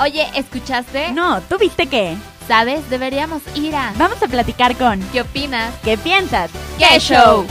Oye, ¿escuchaste? No, ¿tú viste qué? ¿Sabes? Deberíamos ir a... Vamos a platicar con... ¿Qué opinas? ¿Qué piensas? ¡Qué show!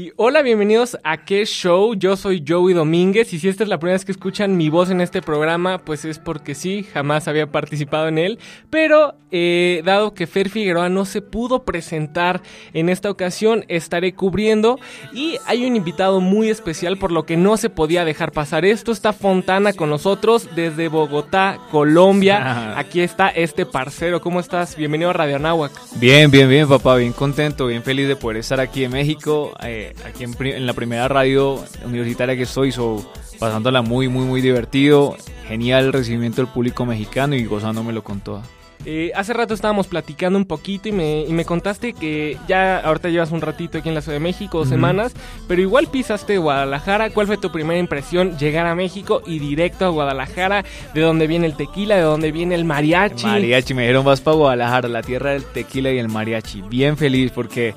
Y hola, bienvenidos a qué show. Yo soy Joey Domínguez y si esta es la primera vez que escuchan mi voz en este programa, pues es porque sí, jamás había participado en él. Pero eh, dado que Fer Figueroa no se pudo presentar en esta ocasión, estaré cubriendo y hay un invitado muy especial por lo que no se podía dejar pasar esto. Está Fontana con nosotros desde Bogotá, Colombia. Aquí está este parcero. ¿Cómo estás? Bienvenido a Radio Anáhuac. Bien, bien, bien, papá. Bien contento, bien feliz de poder estar aquí en México. Eh, aquí en, la primera radio universitaria que estoy, so, pasándola muy, muy, muy divertido. Genial el recibimiento del público mexicano y gozándomelo con toda. Eh, hace rato estábamos platicando un poquito y me, y me, contaste que ya ahorita llevas un ratito aquí en la Ciudad de México, dos semanas, pero igual pisaste Guadalajara. ¿Cuál fue tu primera impresión llegar a México y directo a Guadalajara? ¿De dónde viene el tequila? ¿De dónde viene el mariachi? mariachi, me dijeron vas para Guadalajara, la tierra del tequila y el mariachi. Bien feliz porque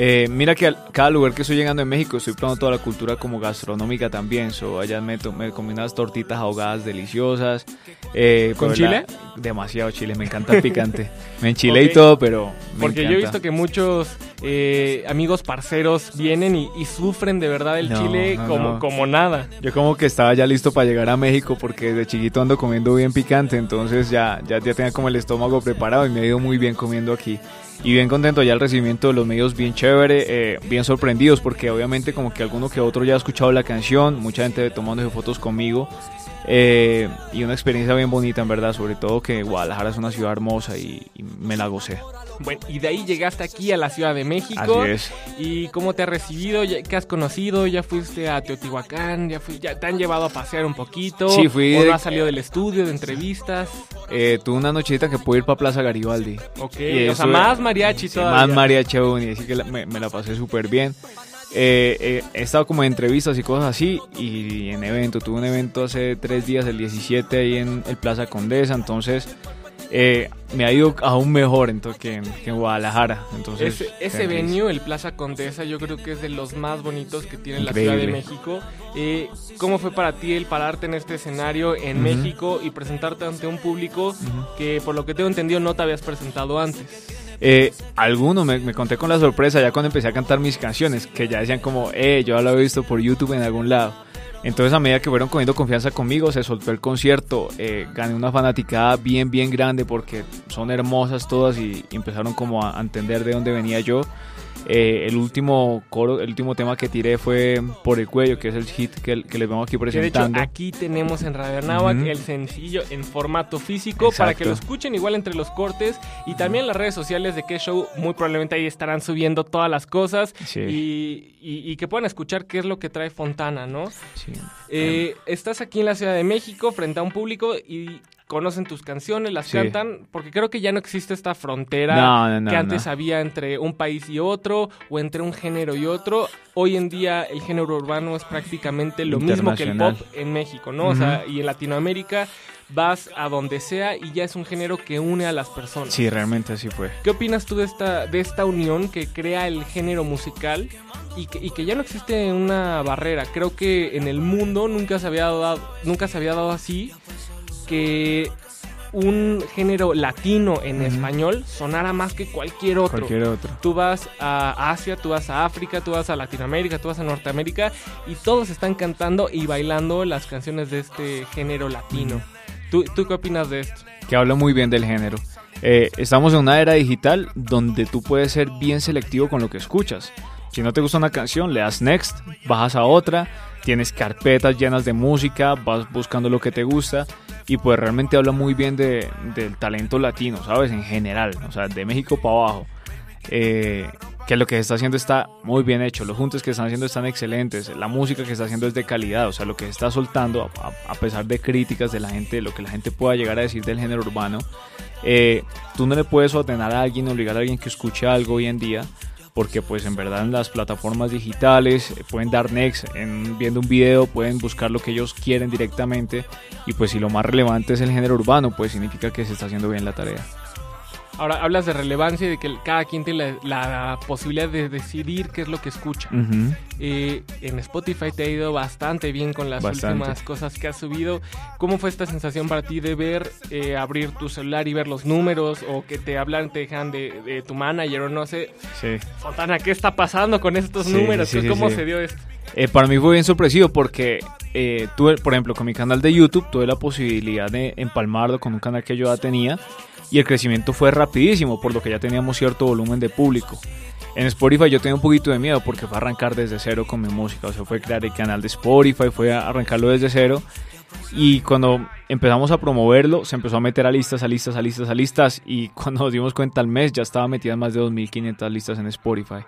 eh, mira que a cada lugar que estoy llegando en México estoy probando toda la cultura como gastronómica también. So, allá me, me comí unas tortitas ahogadas deliciosas. Eh, ¿Con chile? demasiado chile, me encanta el picante. me enchilé y todo, pero. Porque yo he visto que muchos eh, amigos parceros vienen y, sufren de verdad el chile como, como nada. Yo como que estaba ya listo para llegar a México porque de chiquito ando comiendo bien picante, entonces ya, ya, ya tenía como el estómago preparado y me ha ido muy bien comiendo aquí y bien contento ya el recibimiento de los medios bien chévere, eh, bien sorprendidos porque obviamente como que alguno que otro ya ha escuchado la canción, mucha gente tomando fotos conmigo eh, y una experiencia bien bonita en verdad, sobre todo que Guadalajara es una ciudad hermosa y, me la gocé. Bueno, y de ahí llegaste aquí a la Ciudad de México. Así es. ¿Y cómo te has recibido? ¿Qué has conocido? ¿Ya fuiste a Teotihuacán? ¿Ya, fui, ya te han llevado a pasear un poquito? Sí, fui. ¿O no has salido del estudio, de entrevistas? Eh, tuve una nochita que pude ir para Plaza Garibaldi. Ok, o sea, más mariachi todavía. Más mariachi aún, y así que me, me la pasé súper bien. Eh, eh, he estado como en entrevistas y cosas así y en evento. Tuve un evento hace tres días, el 17, ahí en el Plaza Condesa. Entonces eh, me ha ido aún mejor entonces, que, en, Guadalajara. Entonces, ese, ese venue, el Plaza Condesa, yo creo que es de los más bonitos que tiene la Ciudad de México. ¿Cómo fue para ti el pararte en este escenario en México y presentarte ante un público que, por lo que tengo entendido, no te habías presentado antes? Eh, alguno me, conté con la sorpresa ya cuando empecé a cantar mis canciones, que ya decían como, eh, yo lo había visto por YouTube en algún lado. Entonces a medida que fueron cogiendo confianza conmigo, se soltó el concierto, eh, gané una fanaticada bien, bien grande porque son hermosas todas y, empezaron como a entender de dónde venía yo. Eh, el último coro, el último tema que tiré fue Por el Cuello, que es el hit que, les vemos aquí presentando. de hecho, aquí tenemos en Radio Anáhuac el sencillo en formato físico para que lo escuchen igual entre los cortes y también las redes sociales de qué show muy probablemente ahí estarán subiendo todas las cosas y, que puedan escuchar qué es lo que trae Fontana, ¿no? Sí. Eh, estás aquí en la Ciudad de México frente a un público y conocen tus canciones, las cantan, porque creo que ya no existe esta frontera que antes había entre un país y otro, o entre un género y otro. Hoy en día el género urbano es prácticamente lo mismo que el pop en México, ¿no? O sea, y en Latinoamérica vas a donde sea y ya es un género que une a las personas. Sí, realmente así fue. ¿Qué opinas tú de esta, de esta unión que crea el género musical y que, y que ya no existe una barrera? Creo que en el mundo nunca se había dado, nunca se había dado así que un género latino en español sonara más que cualquier otro. cualquier otro. Tú vas a Asia, tú vas a África, tú vas a Latinoamérica, tú vas a Norteamérica y todos están cantando y bailando las canciones de este género latino. ¿Tú, ¿Tú, qué opinas de esto? Que habla muy bien del género. Eh, estamos en una era digital donde tú puedes ser bien selectivo con lo que escuchas. Si no te gusta una canción, le das next, bajas a otra, tienes carpetas llenas de música, vas buscando lo que te gusta y pues realmente habla muy bien de, del talento latino, ¿sabes? En general, o sea, de México para abajo. Eh, que lo que se está haciendo está muy bien hecho, los juntos que están haciendo están excelentes, la música que está haciendo es de calidad, o sea, lo que se está soltando, a, pesar de críticas de la gente, lo que la gente pueda llegar a decir del género urbano, eh, tú no le puedes ordenar a alguien, obligar a alguien que escuche algo hoy en día, porque pues en verdad en las plataformas digitales eh, pueden dar next en, viendo un video, pueden buscar lo que ellos quieren directamente y pues si lo más relevante es el género urbano, pues significa que se está haciendo bien la tarea. Ahora, hablas de relevancia y de que cada quien tiene la, posibilidad de decidir qué es lo que escucha. Eh, en Spotify te ha ido bastante bien con las últimas cosas que has subido. ¿Cómo fue esta sensación para ti de ver, eh, abrir tu celular y ver los números o que te hablan, te dejan de, tu manager o no sé? Sí. Fontana, ¿qué está pasando con estos números? ¿Cómo se dio esto? Eh, para mí fue bien sorpresivo porque tuve, por ejemplo, con mi canal de YouTube tuve la posibilidad de empalmarlo con un canal que yo ya tenía y el crecimiento fue rapidísimo, por lo que ya teníamos cierto volumen de público. En Spotify yo tenía un poquito de miedo porque fue arrancar desde cero con mi música, o sea, fue crear el canal de Spotify, fue arrancarlo desde cero. Y cuando empezamos a promoverlo, se empezó a meter a listas, a listas, a listas, a listas. Y cuando nos dimos cuenta al mes, ya estaba metida más de 2.500 listas en Spotify.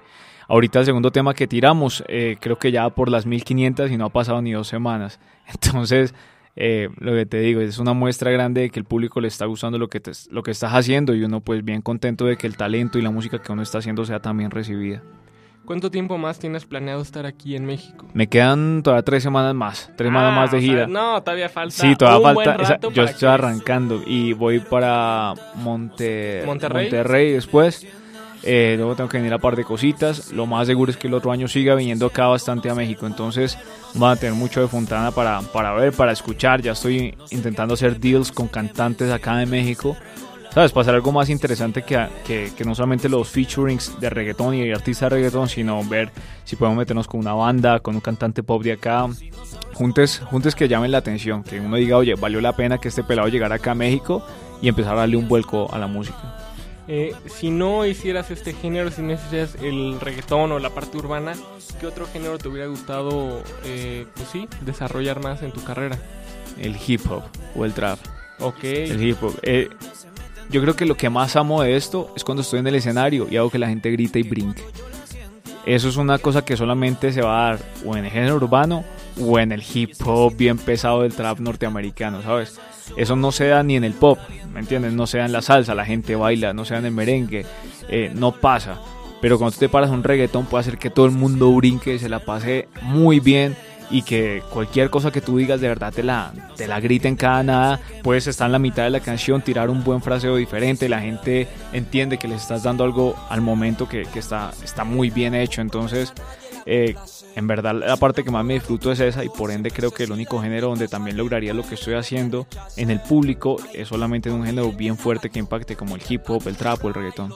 Ahorita el segundo tema que tiramos, eh, creo que ya por las 1.500 y no ha pasado ni dos semanas. Entonces, eh, lo que te digo, es una muestra grande de que el público le está gustando lo que, lo que estás haciendo y uno pues bien contento de que el talento y la música que uno está haciendo sea también recibida. ¿Cuánto tiempo más tienes planeado estar aquí en México? Me quedan todavía tres semanas más, tres semanas más de ah, gira. no, todavía falta. Sí, todavía falta. yo estoy arrancando y voy para Monte, Monterrey. Monterrey después. Eh, luego tengo que venir a par de cositas. Lo más seguro es que el otro año siga viniendo acá bastante a México. Entonces van a tener mucho de Fontana para, para ver, para escuchar. Ya estoy intentando hacer deals con cantantes acá de México. ¿Sabes? Pasar algo más interesante que, que, que, no solamente los featurings de reggaetón y de artistas de reggaetón, sino ver si podemos meternos con una banda, con un cantante pop de acá. Juntes, juntes que llamen la atención, que uno diga, oye, valió la pena que este pelado llegara acá a México y empezar a darle un vuelco a la música. Eh, si no hicieras este género, si no hicieras el reggaetón o la parte urbana, ¿qué otro género te hubiera gustado, eh, pues sí, desarrollar más en tu carrera? El hip hop o el trap. Ok. El hip hop. Eh, yo creo que lo que más amo de esto es cuando estoy en el escenario y hago que la gente grite y brinque. Eso es una cosa que solamente se va a dar o en el género urbano o en el hip hop bien pesado del trap norteamericano, ¿sabes? Eso no se da ni en el pop, ¿me entiendes? No se da en la salsa, la gente baila, no se da en el merengue, eh, no pasa. Pero cuando tú te paras un reggaetón puede hacer que todo el mundo brinque, se la pase muy bien y que cualquier cosa que tú digas de verdad te la, te la grite en cada nada. Puedes estar en la mitad de la canción, tirar un buen fraseo diferente, la gente entiende que les estás dando algo al momento que, que está, está muy bien hecho. Entonces, eh, en verdad la parte que más me disfruto es esa y por ende creo que el único género donde también lograría lo que estoy haciendo en el público es solamente en un género bien fuerte que impacte como el hip hop, el trap o el reggaetón.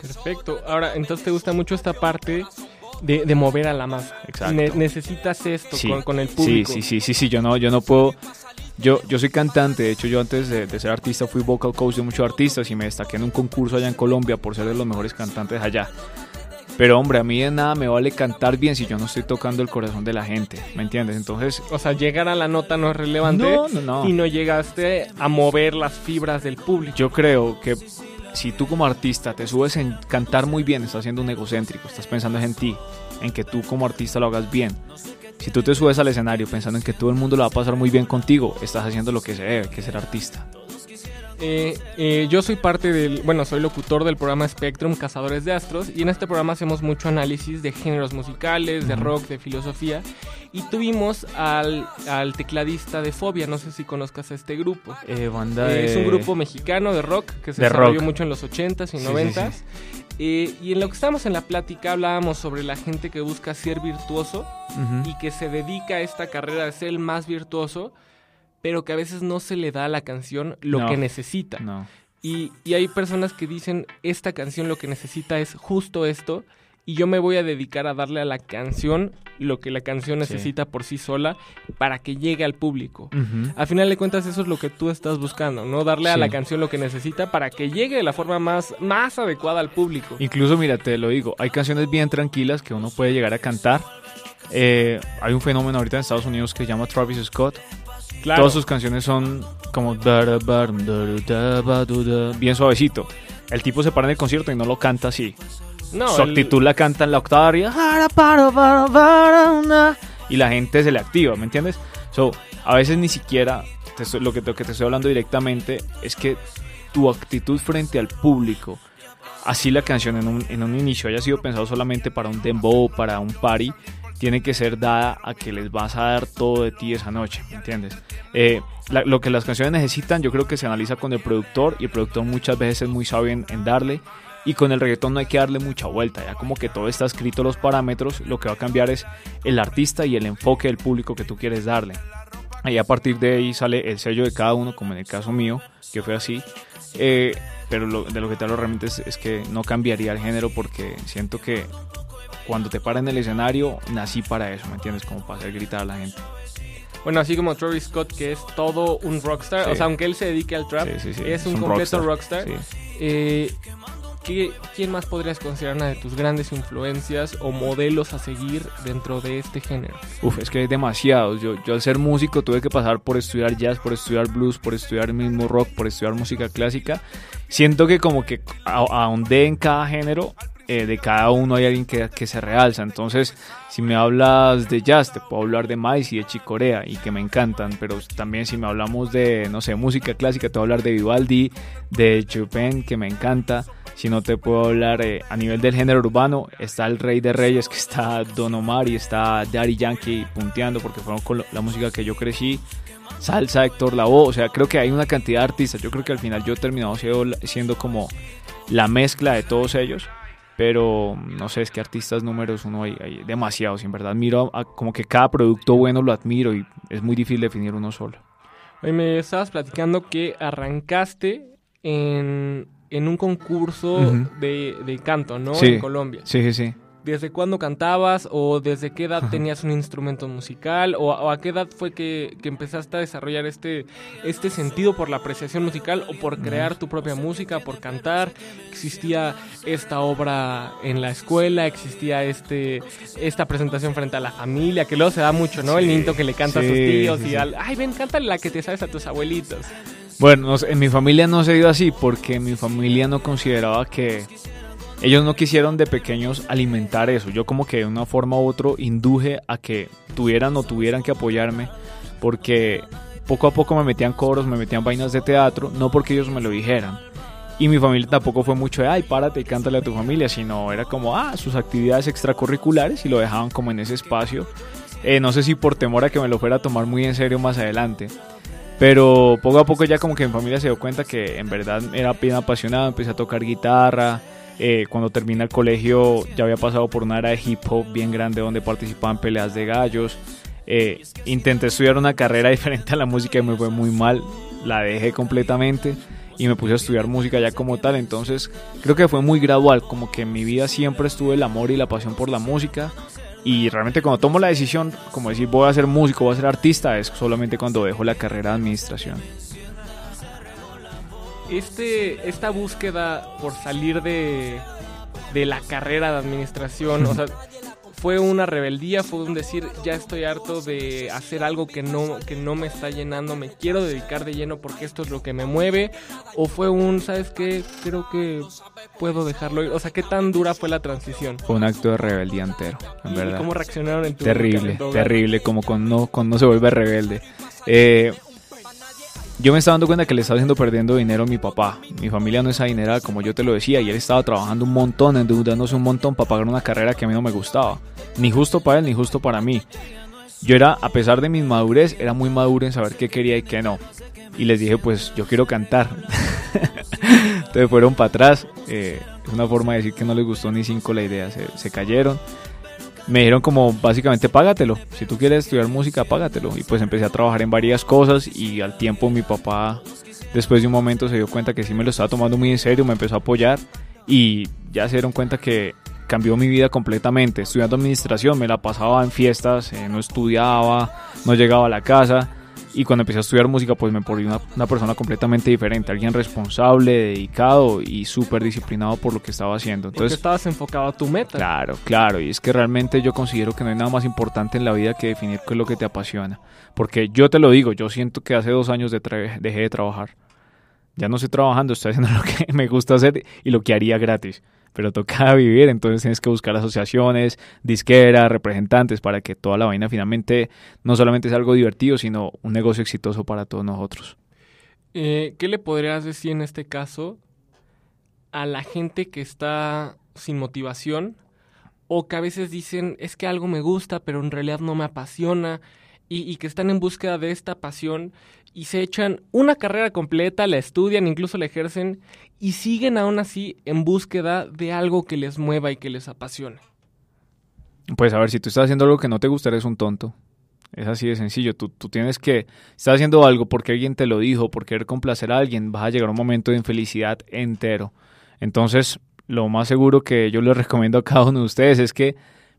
Perfecto. Ahora, entonces te gusta mucho esta parte de, mover a la masa. Exacto. necesitas esto con, el público. Sí, sí, sí, sí, yo no, yo no puedo... Yo, yo soy cantante, de hecho yo antes de, de, ser artista fui vocal coach de muchos artistas y me destaqué en un concurso allá en Colombia por ser de los mejores cantantes allá. Pero hombre, a mí de nada me vale cantar bien si yo no estoy tocando el corazón de la gente, ¿me entiendes? Entonces... O sea, llegar a la nota no es relevante no, no, no. y no llegaste a mover las fibras del público. Yo creo que si tú como artista te subes en cantar muy bien, estás siendo un egocéntrico, estás pensando en ti, en que tú como artista lo hagas bien. Si tú te subes al escenario pensando en que todo el mundo lo va a pasar muy bien contigo, estás haciendo lo que se debe, que es ser artista. Eh, eh, yo soy parte del, bueno, soy locutor del programa Spectrum Cazadores de Astros y en este programa hacemos mucho análisis de géneros musicales, de rock, de filosofía y tuvimos al, tecladista de Fobia, no sé si conozcas a este grupo. Eh, banda Es un grupo mexicano de rock que se desarrolló mucho en los 80s y 90s. y en lo que estábamos en la plática hablábamos sobre la gente que busca ser virtuoso y que se dedica a esta carrera de ser el más virtuoso pero que a veces no se le da a la canción lo que necesita. Y, hay personas que dicen, esta canción lo que necesita es justo esto, y yo me voy a dedicar a darle a la canción lo que la canción necesita por sí sola para que llegue al público. Al final de cuentas eso es lo que tú estás buscando, ¿no? Darle a la canción lo que necesita para que llegue de la forma más, más adecuada al público. Incluso, mira, te lo digo, hay canciones bien tranquilas que uno puede llegar a cantar. Eh, hay un fenómeno ahorita en Estados Unidos que se llama Travis Scott, Todas sus canciones son como bien suavecito. El tipo se para en el concierto y no lo canta así. No, Su actitud la canta en la octava y la gente se le activa, ¿me entiendes? So, a veces ni siquiera lo, que, lo que te estoy hablando directamente es que tu actitud frente al público, así la canción en un, en un inicio haya sido pensado solamente para un dembow, para un party, tiene que ser dada a que les vas a dar todo de ti esa noche, ¿me entiendes? Eh, lo que las canciones necesitan yo creo que se analiza con el productor y el productor muchas veces es muy sabio en, darle y con el reggaetón no hay que darle mucha vuelta, ya como que todo está escrito los parámetros, lo que va a cambiar es el artista y el enfoque del público que tú quieres darle. Y a partir de ahí sale el sello de cada uno, como en el caso mío, que fue así. Eh, pero de lo que te hablo realmente es, que no cambiaría el género porque siento que cuando te para en el escenario nací para eso, ¿me entiendes? Como para hacer gritar a la gente. Bueno, así como Travis Scott, que es todo un rockstar, o sea, aunque él se dedique al trap, es, un completo rockstar. Eh, ¿Quién más podrías considerar una de tus grandes influencias o modelos a seguir dentro de este género? Uf, es que hay demasiados. Yo, yo al ser músico tuve que pasar por estudiar jazz, por estudiar blues, por estudiar el mismo rock, por estudiar música clásica. Siento que como que ahondé en cada género eh, de cada uno hay alguien que, que, se realza. Entonces, si me hablas de jazz, te puedo hablar de Miles y de Chicorea y que me encantan. Pero también si me hablamos de, no sé, música clásica, te a hablar de Vivaldi, de Chopin, que me encanta. Si no te puedo hablar eh, a nivel del género urbano, está el Rey de Reyes, que está Don Omar y está Daddy Yankee punteando porque fueron con la música que yo crecí. Salsa, Héctor Lavoe, o sea, creo que hay una cantidad de artistas. Yo creo que al final yo he terminado siendo, siendo como la mezcla de todos ellos pero no sé, es que artistas números uno hay, hay demasiados, en verdad. Miro como que cada producto bueno lo admiro y es muy difícil definir uno solo. Hoy me estabas platicando que arrancaste en, en un concurso de, de, canto, ¿no? Sí, en Colombia. Sí, sí, sí. ¿Desde cuándo cantabas o desde qué edad tenías un instrumento musical o, a qué edad fue que, empezaste a desarrollar este, este sentido por la apreciación musical o por crear tu propia música, por cantar? ¿Existía esta obra en la escuela? ¿Existía este, esta presentación frente a la familia? Que luego se da mucho, ¿no? El niño que le canta a sus tíos y al, ay, ven, cántale la que te sabes a tus abuelitos. Bueno, en mi familia no se dio así porque mi familia no consideraba que ellos no quisieron de pequeños alimentar eso. Yo como que de una forma u otra induje a que tuvieran o tuvieran que apoyarme porque poco a poco me metían coros, me metían vainas de teatro, no porque ellos me lo dijeran. Y mi familia tampoco fue mucho de, ay, párate y cántale a tu familia, sino era como, ah, sus actividades extracurriculares y lo dejaban como en ese espacio. Eh, no sé si por temor a que me lo fuera a tomar muy en serio más adelante. Pero poco a poco ya como que mi familia se dio cuenta que en verdad era bien apasionado, empecé a tocar guitarra, eh, cuando terminé el colegio ya había pasado por una era de hip hop bien grande donde participaba en peleas de gallos. Eh, intenté estudiar una carrera diferente a la música y me fue muy mal. La dejé completamente y me puse a estudiar música ya como tal. Entonces creo que fue muy gradual, como que en mi vida siempre estuve el amor y la pasión por la música. Y realmente cuando tomo la decisión, como decir voy a ser músico, voy a ser artista, es solamente cuando dejo la carrera de administración este, esta búsqueda por salir de, de la carrera de administración, o sea, fue una rebeldía, fue un decir, ya estoy harto de hacer algo que no, que no me está llenando, me quiero dedicar de lleno porque esto es lo que me mueve, o fue un, ¿sabes qué? Creo que puedo dejarlo ir. O sea, ¿qué tan dura fue la transición? Fue un acto de rebeldía entero, en verdad. ¿Cómo reaccionaron en tu Terrible, terrible, como cuando no se vuelve rebelde. Eh, yo me estaba dando cuenta que le estaba haciendo perdiendo dinero a mi papá. Mi familia no es adinerada, como yo te lo decía, y él estaba trabajando un montón, endeudándose un montón para pagar una carrera que a mí no me gustaba. Ni justo para él, ni justo para mí. Yo era, a pesar de mi madurez, era muy maduro en saber qué quería y qué no. Y les dije, pues yo quiero cantar. Entonces fueron para atrás. Eh, una forma de decir que no les gustó ni cinco la idea. Se, se cayeron me dijeron como básicamente págatelo, si tú quieres estudiar música, págatelo. Y pues empecé a trabajar en varias cosas y al tiempo mi papá, después de un momento, se dio cuenta que sí me lo estaba tomando muy en serio, me empezó a apoyar y ya se dieron cuenta que cambió mi vida completamente. Estudiando administración, me la pasaba en fiestas, eh, no estudiaba, no llegaba a la casa y cuando empecé a estudiar música, pues me volví una, persona completamente diferente, alguien responsable, dedicado y súper disciplinado por lo que estaba haciendo. Entonces, estabas enfocado a tu meta. Claro, claro, y es que realmente yo considero que no hay nada más importante en la vida que definir qué es lo que te apasiona. Porque yo te lo digo, yo siento que hace dos años dejé de trabajar. Ya no estoy trabajando, estoy haciendo lo que me gusta hacer y lo que haría gratis pero toca vivir, entonces tienes que buscar asociaciones, disqueras, representantes para que toda la vaina finalmente no solamente sea algo divertido, sino un negocio exitoso para todos nosotros. Eh, ¿Qué le podrías decir en este caso a la gente que está sin motivación o que a veces dicen es que algo me gusta pero en realidad no me apasiona y, que están en búsqueda de esta pasión y se echan una carrera completa, la estudian, incluso la ejercen y siguen aún así en búsqueda de algo que les mueva y que les apasione. Pues a ver, si tú estás haciendo algo que no te gusta, eres un tonto. Es así de sencillo. Tú, tú tienes que, estás haciendo algo porque alguien te lo dijo, por querer complacer a alguien, vas a llegar a un momento de infelicidad entero. Entonces, lo más seguro que yo les recomiendo a cada uno de ustedes es que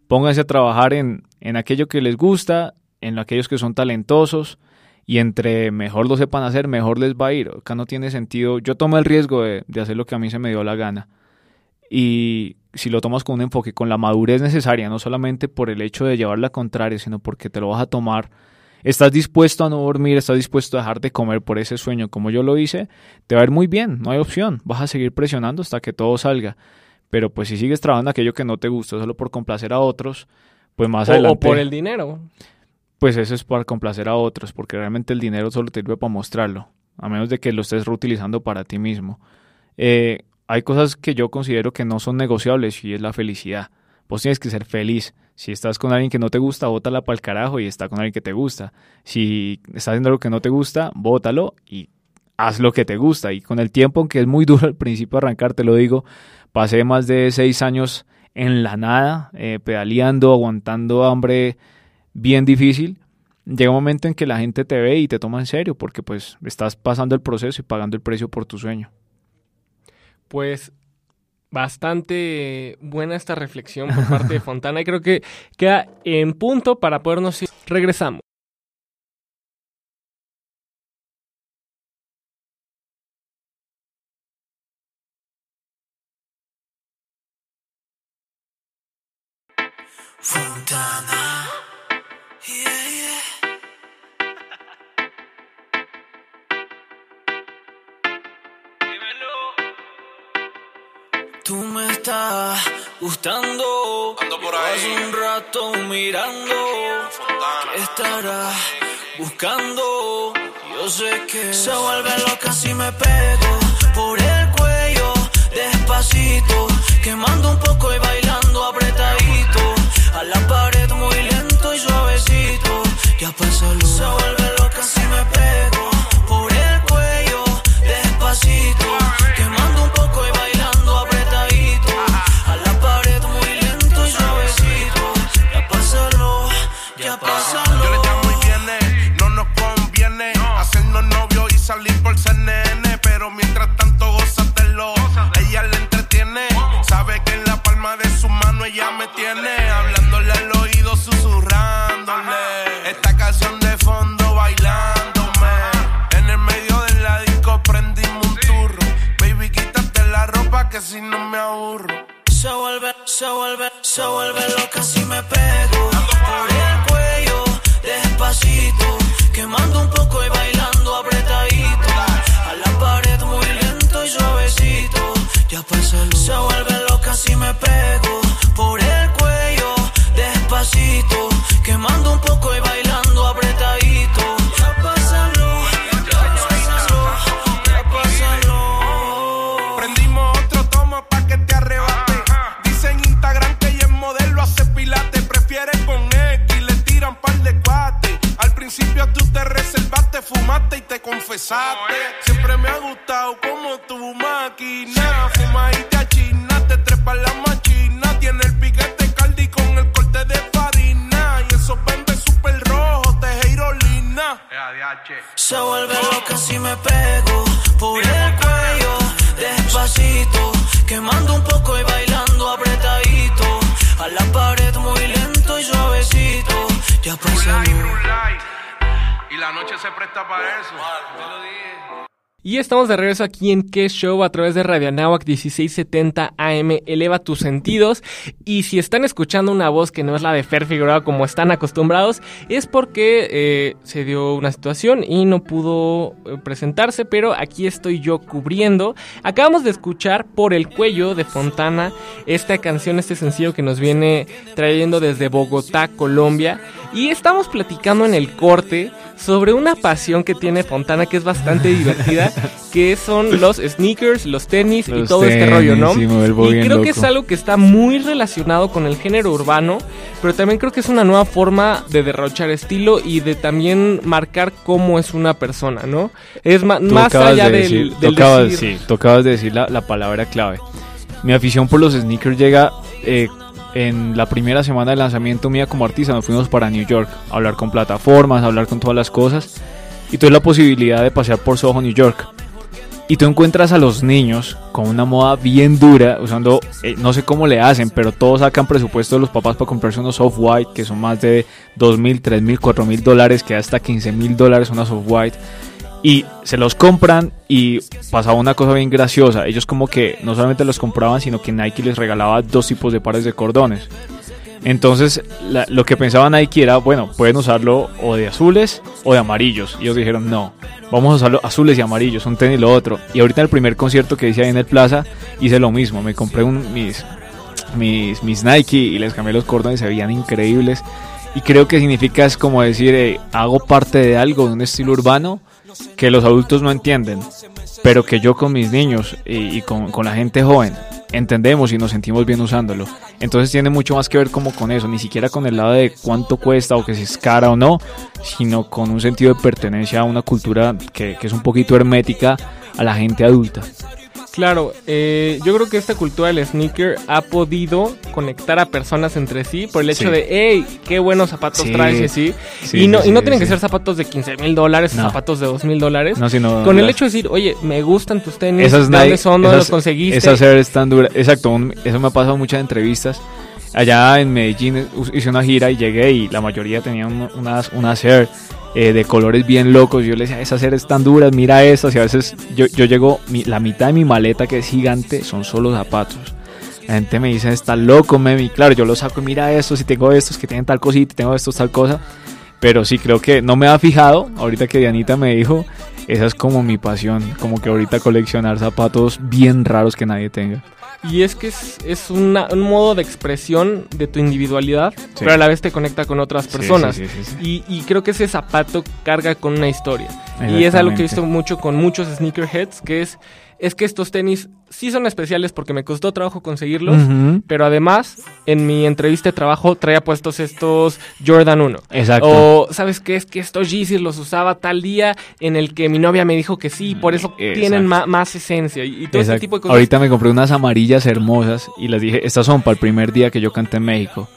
pónganse a trabajar en, en aquello que les gusta, en aquellos que son talentosos y entre mejor lo sepan hacer, mejor les va a ir. Acá no tiene sentido. Yo tomo el riesgo de, de hacer lo que a mí se me dio la gana. Y si lo tomas con un enfoque, con la madurez necesaria, no solamente por el hecho de llevar la contraria, sino porque te lo vas a tomar, estás dispuesto a no dormir, estás dispuesto a dejar de comer por ese sueño, como yo lo hice, te va a ir muy bien, no hay opción, vas a seguir presionando hasta que todo salga. Pero pues si sigues trabajando aquello que no te gusta solo por complacer a otros, pues más adelante... O por el dinero. Pues eso es para complacer a otros, porque realmente el dinero solo te sirve para mostrarlo, a menos de que lo estés reutilizando para ti mismo. Eh, hay cosas que yo considero que no son negociables y es la felicidad. Vos tienes que ser feliz. Si estás con alguien que no te gusta, bótala para el carajo y está con alguien que te gusta. Si estás haciendo lo que no te gusta, bótalo y haz lo que te gusta. Y con el tiempo, aunque es muy duro al principio arrancar, te lo digo, pasé más de seis años en la nada, eh, pedaleando, aguantando hambre bien difícil. Llega un momento en que la gente te ve y te toma en serio porque pues estás pasando el proceso y pagando el precio por tu sueño pues bastante buena esta reflexión por parte de Fontana y creo que queda en punto para podernos ir. Regresamos. Fontana. Gustando. Ando por ahí. Hace un rato mirando. ¿Qué estarás buscando? Yo sé que se vuelve loca si me pego por el cuello. Despacito. Quemando un poco y bailando apretadito. A la pared muy lento y suavecito. Ya pasa luz. Se vuelve loca si me pego te presta para eso. Y estamos de regreso aquí en Que Show a través de Radio Anáhuac 1670 AM. Eleva tus sentidos. Y si están escuchando una voz que no es la de Fer Figueroa como están acostumbrados, es porque eh, se dio una situación y no pudo eh, presentarse. Pero aquí estoy yo cubriendo. Acabamos de escuchar Por el Cuello de Fontana esta canción, este sencillo que nos viene trayendo desde Bogotá, Colombia. Y estamos platicando en el corte sobre una pasión que tiene Fontana que es bastante divertida que son los sneakers, los tenis y todo este rollo, ¿no? y creo que es algo que está muy relacionado con el género urbano, pero también creo que es una nueva forma de derrochar estilo y de también marcar cómo es una persona, ¿no? Es más allá del, tocabas, Sí, tocabas de decir la, la, palabra clave. Mi afición por los sneakers llega... Eh, en la primera semana de lanzamiento mía como artista nos fuimos para New York a hablar con plataformas, a hablar con todas las cosas y tuve la posibilidad de pasear por Soho, New York. Y tú encuentras a los niños con una moda bien dura, usando, eh, no sé cómo le hacen, pero todos sacan presupuesto de los papás para comprarse unos soft white, que son más de 2 mil, 3 mil, 4 mil dólares, que hasta 15 mil dólares una soft white. Y se los compran y pasaba una cosa bien graciosa. Ellos como que no solamente los compraban, sino que Nike les regalaba dos tipos de pares de cordones. Entonces lo que pensaba Nike era, bueno, pueden usarlo o de azules o de amarillos. Y ellos dijeron, no, vamos a usarlo azules y amarillos, un tenis y lo otro. Y ahorita en el primer concierto que hice ahí en el Plaza, hice lo mismo. Me compré un, mis, mis, mis Nike y les cambié los cordones, se veían increíbles. Y creo que significa es como decir, eh, hago parte de algo, de un estilo urbano que los adultos no entienden, pero que yo con mis niños y, con, la gente joven entendemos y nos sentimos bien usándolo. Entonces tiene mucho más que ver como con eso, ni siquiera con el lado de cuánto cuesta o que si es cara o no, sino con un sentido de pertenencia a una cultura que es un poquito hermética a la gente adulta. Claro, eh, yo creo que esta cultura del sneaker ha podido conectar a personas entre sí por el hecho de, hey, qué buenos zapatos traes y así. y, no, y no tienen que ser zapatos de 15 mil dólares o zapatos de 2 mil dólares. sino Con el hecho de decir, oye, me gustan tus tenis, ¿dónde son? ¿Dónde los conseguiste? Esas están duras. Exacto, eso me ha pasado en muchas entrevistas. Allá en Medellín hice una gira y llegué y la mayoría tenían unas, unas Air eh, de colores bien locos. Yo le decía, esas eres tan duras, mira estas. Y a veces yo, yo llego, la mitad de mi maleta que es gigante son solo zapatos. La gente me dice, está loco, memi. Claro, yo lo saco y mira estos y tengo estos que tienen tal cosita, tengo estos tal cosa. Pero sí, creo que no me ha fijado. Ahorita que Dianita me dijo, esa es como mi pasión. Como que ahorita coleccionar zapatos bien raros que nadie tenga. Y es que es, es un modo de expresión de tu individualidad, pero a la vez te conecta con otras personas. y, y, creo que ese zapato carga con una historia. Y es algo que he visto mucho con muchos sneakerheads, que es es que estos tenis sí son especiales porque me costó trabajo conseguirlos, pero además en mi entrevista de trabajo traía puestos estos Jordan 1. Exacto. O, ¿sabes qué? Es que estos Yeezys los usaba tal día en el que mi novia me dijo que sí, por eso tienen más esencia y, todo ese tipo de cosas. Ahorita me compré unas amarillas hermosas y les dije, estas son para el primer día que yo canté en México.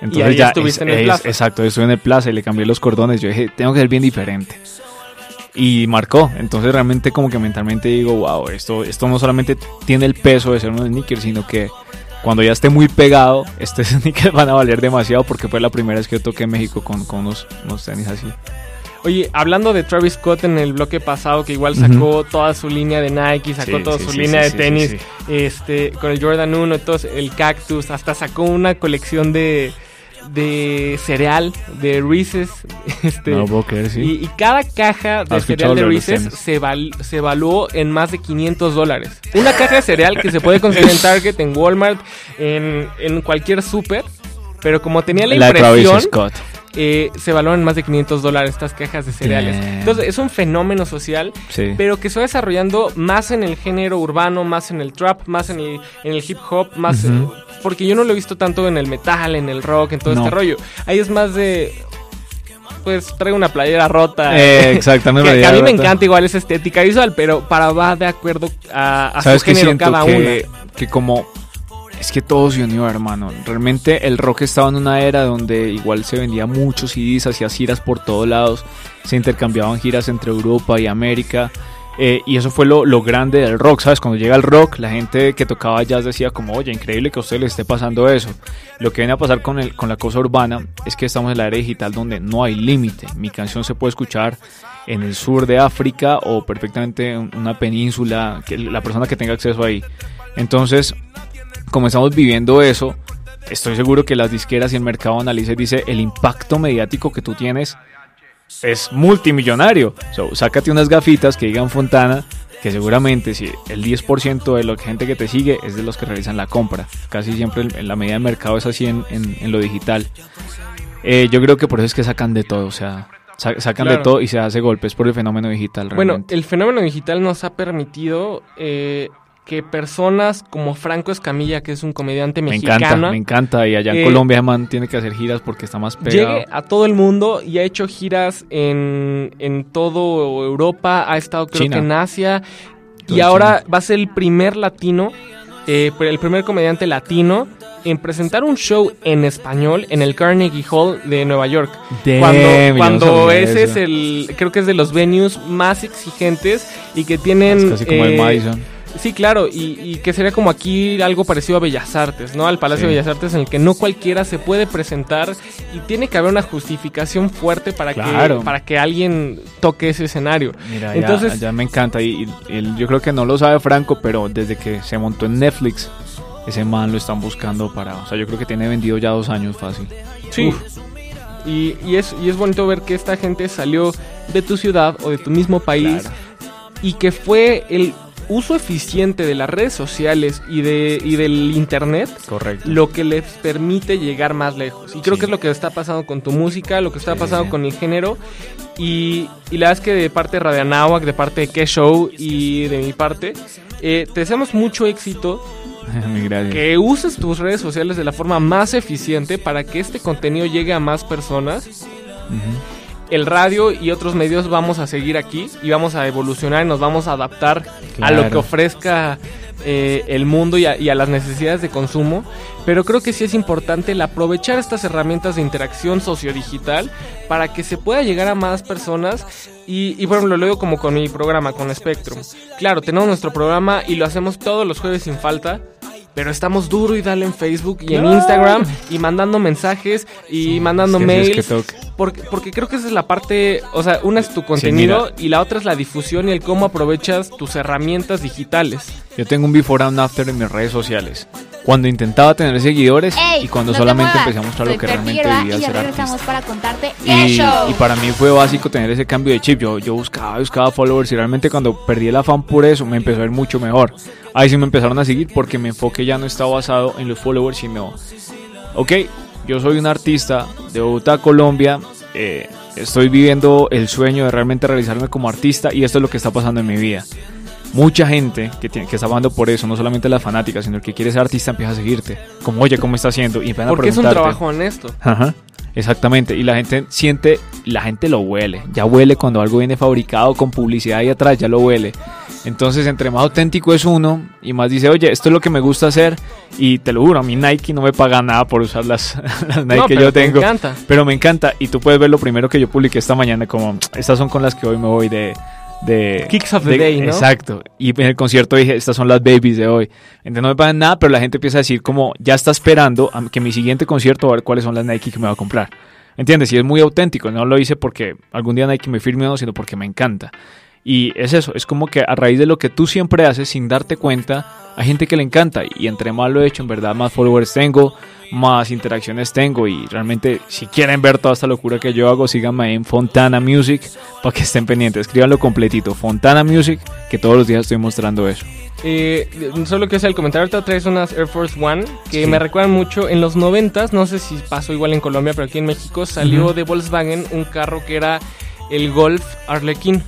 Entonces ya estuviste en el plaza. exacto, estuve en el plaza y le cambié los cordones. Yo dije, tengo que ser bien diferente y marcó. Entonces realmente como que mentalmente digo, wow, esto, esto no solamente tiene el peso de ser un sneaker, sino que cuando ya esté muy pegado, estos sneakers van a valer demasiado porque fue la primera vez que yo toqué en México con, con unos, tenis así. Oye, hablando de Travis Scott en el bloque pasado, que igual sacó toda su línea de Nike, sacó toda su línea de tenis, este, con el Jordan 1, entonces el Cactus, hasta sacó una colección de, de cereal de Reese's. Este, no puedo creer, sí. y, cada caja de cereal de Reese's se, se evaluó en más de 500 dólares. Una caja de cereal que se puede conseguir en Target, en Walmart, en, en cualquier súper. Pero como tenía la, impresión, eh, se valoran más de 500 dólares estas cajas de cereales. Entonces es un fenómeno social, pero que se va desarrollando más en el género urbano, más en el trap, más en el, en el hip hop, más... Eh, porque yo no lo he visto tanto en el metal, en el rock, en todo este rollo. Ahí es más de pues traigo una playera rota. Eh, exactamente. a mí me encanta igual esa estética visual, pero para va de acuerdo a, su género cada que, Que como es que todo se unió, hermano. Realmente el rock estaba en una era donde igual se vendía muchos CDs, hacía giras por todos lados, se intercambiaban giras entre Europa y América. Eh, y eso fue lo, grande del rock, ¿sabes? Cuando llega el rock, la gente que tocaba jazz decía como, oye, increíble que a usted le esté pasando eso. Lo que viene a pasar con, el, con la cosa urbana es que estamos en la era digital donde no hay límite. Mi canción se puede escuchar en el sur de África o perfectamente en una península, que la persona que tenga acceso ahí. Entonces, como estamos viviendo eso, estoy seguro que las disqueras y el mercado analiza y dice el impacto mediático que tú tienes es multimillonario. So, sácate unas gafitas que digan Fontana, que seguramente si el 10% de la gente que te sigue es de los que realizan la compra. Casi siempre en la medida de mercado es así en, lo digital. Eh, yo creo que por eso es que sacan de todo. O sea, sacan de todo y se hace golpes por el fenómeno digital. Bueno, el fenómeno digital nos ha permitido eh, que personas como Franco Escamilla, que es un comediante mexicano. Me encanta, me encanta. Y allá en eh, Colombia, man, tiene que hacer giras porque está más pegado. Llegue a todo el mundo y ha hecho giras en, en todo Europa, ha estado creo que en Asia. y ahora va a ser el primer latino, eh, el primer comediante latino en presentar un show en español en el Carnegie Hall de Nueva York. cuando cuando ese es el, creo que es de los venues más exigentes y que tienen... Es casi como el eh, Madison Sí, claro, y, que sería como aquí algo parecido a Bellas Artes, ¿no? Al Palacio de Bellas Artes en el que no cualquiera se puede presentar y tiene que haber una justificación fuerte para, que, para que alguien toque ese escenario. Mira, Entonces, ya, me encanta y, yo creo que no lo sabe Franco, pero desde que se montó en Netflix, ese man lo están buscando para... O sea, yo creo que tiene vendido ya dos años fácil. Sí. Y, y, es, y es bonito ver que esta gente salió de tu ciudad o de tu mismo país y que fue el uso eficiente de las redes sociales y, de, y del internet Correcto. lo que les permite llegar más lejos. Y creo que es lo que está pasando con tu música, lo que está pasando con el género. Y, y, la verdad es que de parte de Radianáhuac, de parte de K Show y de mi parte, eh, te deseamos mucho éxito. que uses tus redes sociales de la forma más eficiente para que este contenido llegue a más personas el radio y otros medios vamos a seguir aquí y vamos a evolucionar y nos vamos a adaptar a lo que ofrezca eh, el mundo y a, las necesidades de consumo. Pero creo que sí es importante el aprovechar estas herramientas de interacción sociodigital para que se pueda llegar a más personas. Y, y por ejemplo, lo digo como con mi programa, con Spectrum. Claro, tenemos nuestro programa y lo hacemos todos los jueves sin falta pero estamos duro y dale en Facebook y en Instagram y mandando mensajes y mandando mails. porque, porque creo que esa es la parte, o sea, una es tu contenido y la otra es la difusión y el cómo aprovechas tus herramientas digitales. Yo tengo un before and after en mis redes sociales. Cuando intentaba tener seguidores y cuando solamente empecé a mostrar lo que realmente debía ser artista. para contarte y, y, para mí fue básico tener ese cambio de chip. Yo, yo buscaba, buscaba followers y realmente cuando perdí el afán por eso me empezó a ir mucho mejor ahí sí me empezaron a seguir porque mi enfoque ya no está basado en los followers, sino, ok, yo soy un artista de Bogotá, Colombia, eh, estoy viviendo el sueño de realmente realizarme como artista y esto es lo que está pasando en mi vida. Mucha gente que, tiene, que está hablando por eso, no solamente las fanáticas, sino el que quiere ser artista empieza a seguirte. Como, oye, ¿cómo está haciendo? Y Porque es un trabajo honesto. Ajá. Exactamente, y la gente siente, la gente lo huele, ya huele cuando algo viene fabricado con publicidad ahí atrás, ya lo huele. Entonces, entre más auténtico es uno y más dice, oye, esto es lo que me gusta hacer, y te lo juro, a mí Nike no me paga nada por usar las, Nike que yo tengo. Me encanta. Pero me encanta, y tú puedes ver lo primero que yo publiqué esta mañana, como, estas son con las que hoy me voy de de Kicks of the Day, ¿no? Exacto. Y en el concierto dije, estas son las babies de hoy. Entonces no me pagan nada, pero la gente empieza a decir como, ya está esperando a que mi siguiente concierto a ver cuáles son las Nike que me va a comprar. ¿Entiendes? Y es muy auténtico. No lo hice porque algún día Nike me firme o no, sino porque me encanta. Y es eso, es como que a raíz de lo que tú siempre haces sin darte cuenta, hay gente que le encanta. Y entre más lo he hecho, en verdad, más followers tengo, más interacciones tengo y realmente si quieren ver toda esta locura que yo hago, síganme en Fontana Music para que estén pendientes, escríbanlo completito, Fontana Music, que todos los días estoy mostrando eso. Eh, solo que sea el comentario, te traes unas Air Force One que me recuerdan mucho en los noventas, no sé si pasó igual en Colombia, pero aquí en México salió de Volkswagen un carro que era el Golf Arlequín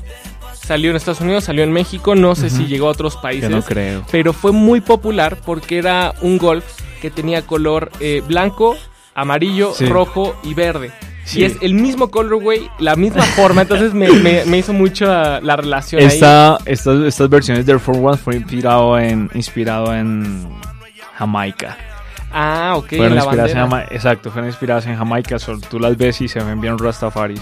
salió en Estados Unidos, salió en México, no sé si llegó a otros países. no creo. Pero fue muy popular porque era un Golf que tenía color eh, blanco, amarillo, rojo y verde. Y es el mismo colorway, la misma forma, entonces me, me, hizo mucho la relación Esta, ahí. Estas, estas versiones de Air Force One fue inspirado en, inspirado en Jamaica. Ah, ok. Fueron inspiradas en exacto, fueron inspiradas en Jamaica. tú las ves y se ven bien Rastafaris.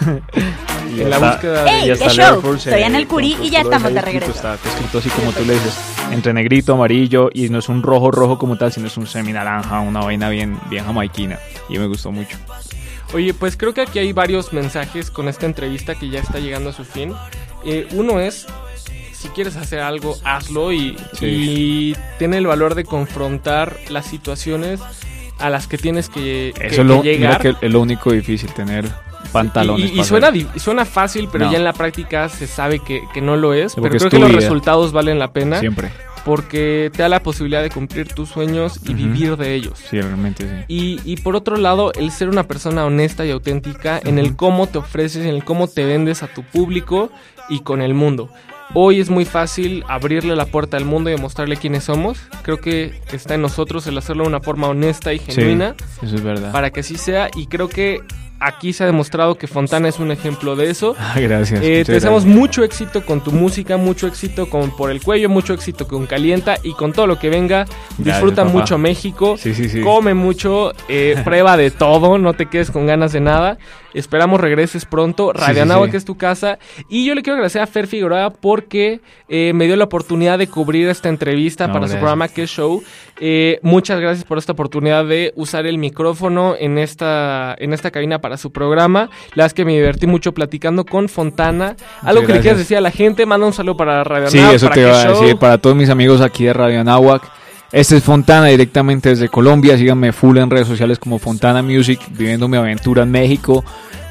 y en la búsqueda de... ¡Ey, qué show! Estoy en el Curí y ya estamos de regreso. Está escrito así como tú le dices, entre negrito, amarillo, y no es un rojo rojo como tal, sino es un semi naranja, una vaina bien, bien jamaiquina. Y me gustó mucho. Oye, pues creo que aquí hay varios mensajes con esta entrevista que ya está llegando a su fin. Eh, uno es, si quieres hacer algo, hazlo y, tiene el valor de confrontar las situaciones a las que tienes que, Eso es lo, que es lo único difícil, tener pantalones. Y, suena, suena fácil, pero ya en la práctica se sabe que, no lo es. pero creo que los resultados valen la pena. Siempre. porque te da la posibilidad de cumplir tus sueños y vivir de ellos. Sí, realmente sí. Y, y, por otro lado, el ser una persona honesta y auténtica en el cómo te ofreces, en el cómo te vendes a tu público y con el mundo. Hoy es muy fácil abrirle la puerta al mundo y demostrarle quiénes somos. Creo que está en nosotros el hacerlo de una forma honesta y genuina. eso es verdad. Para que así sea. Y creo que aquí se ha demostrado que Fontana es un ejemplo de eso. Ah, gracias. Eh, te deseamos mucho éxito con tu música, mucho éxito con Por el Cuello, mucho éxito con Calienta y con todo lo que venga. Disfruta mucho México, sí, sí, sí. come mucho, eh, prueba de todo, no te quedes con ganas de nada. Esperamos regreses pronto. Radio que es tu casa. Y yo le quiero agradecer a Fer Figueroa porque eh, me dio la oportunidad de cubrir esta entrevista para su programa Que Show. Eh, muchas gracias por esta oportunidad de usar el micrófono en esta, en esta cabina para su programa. La verdad es que me divertí mucho platicando con Fontana. Algo que le quieras decir a la gente, manda un saludo para Radio Sí, eso te iba a decir. Para todos mis amigos aquí de Radio Anáhuac. Este es Fontana directamente desde Colombia. Síganme full en redes sociales como Fontana Music, viviendo mi aventura en México,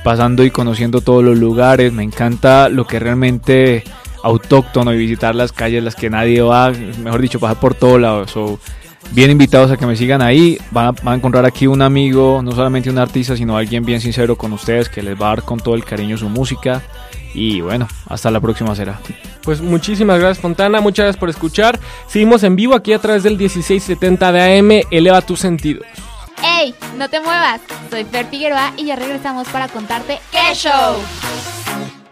pasando y conociendo todos los lugares. Me encanta lo que realmente autóctono y visitar las calles las que nadie va, mejor dicho, pasar por todos lados. So, bien invitados a que me sigan ahí. Van a, encontrar aquí un amigo, no solamente un artista, sino alguien bien sincero con ustedes que les va a dar con todo el cariño su música. Y bueno, hasta la próxima será. Pues muchísimas gracias Fontana, muchas gracias por escuchar. Seguimos en vivo aquí a través del 1670 de AM, eleva tus sentidos. ¡Ey! No te muevas, soy Fer Figueroa y ya regresamos para contarte qué show.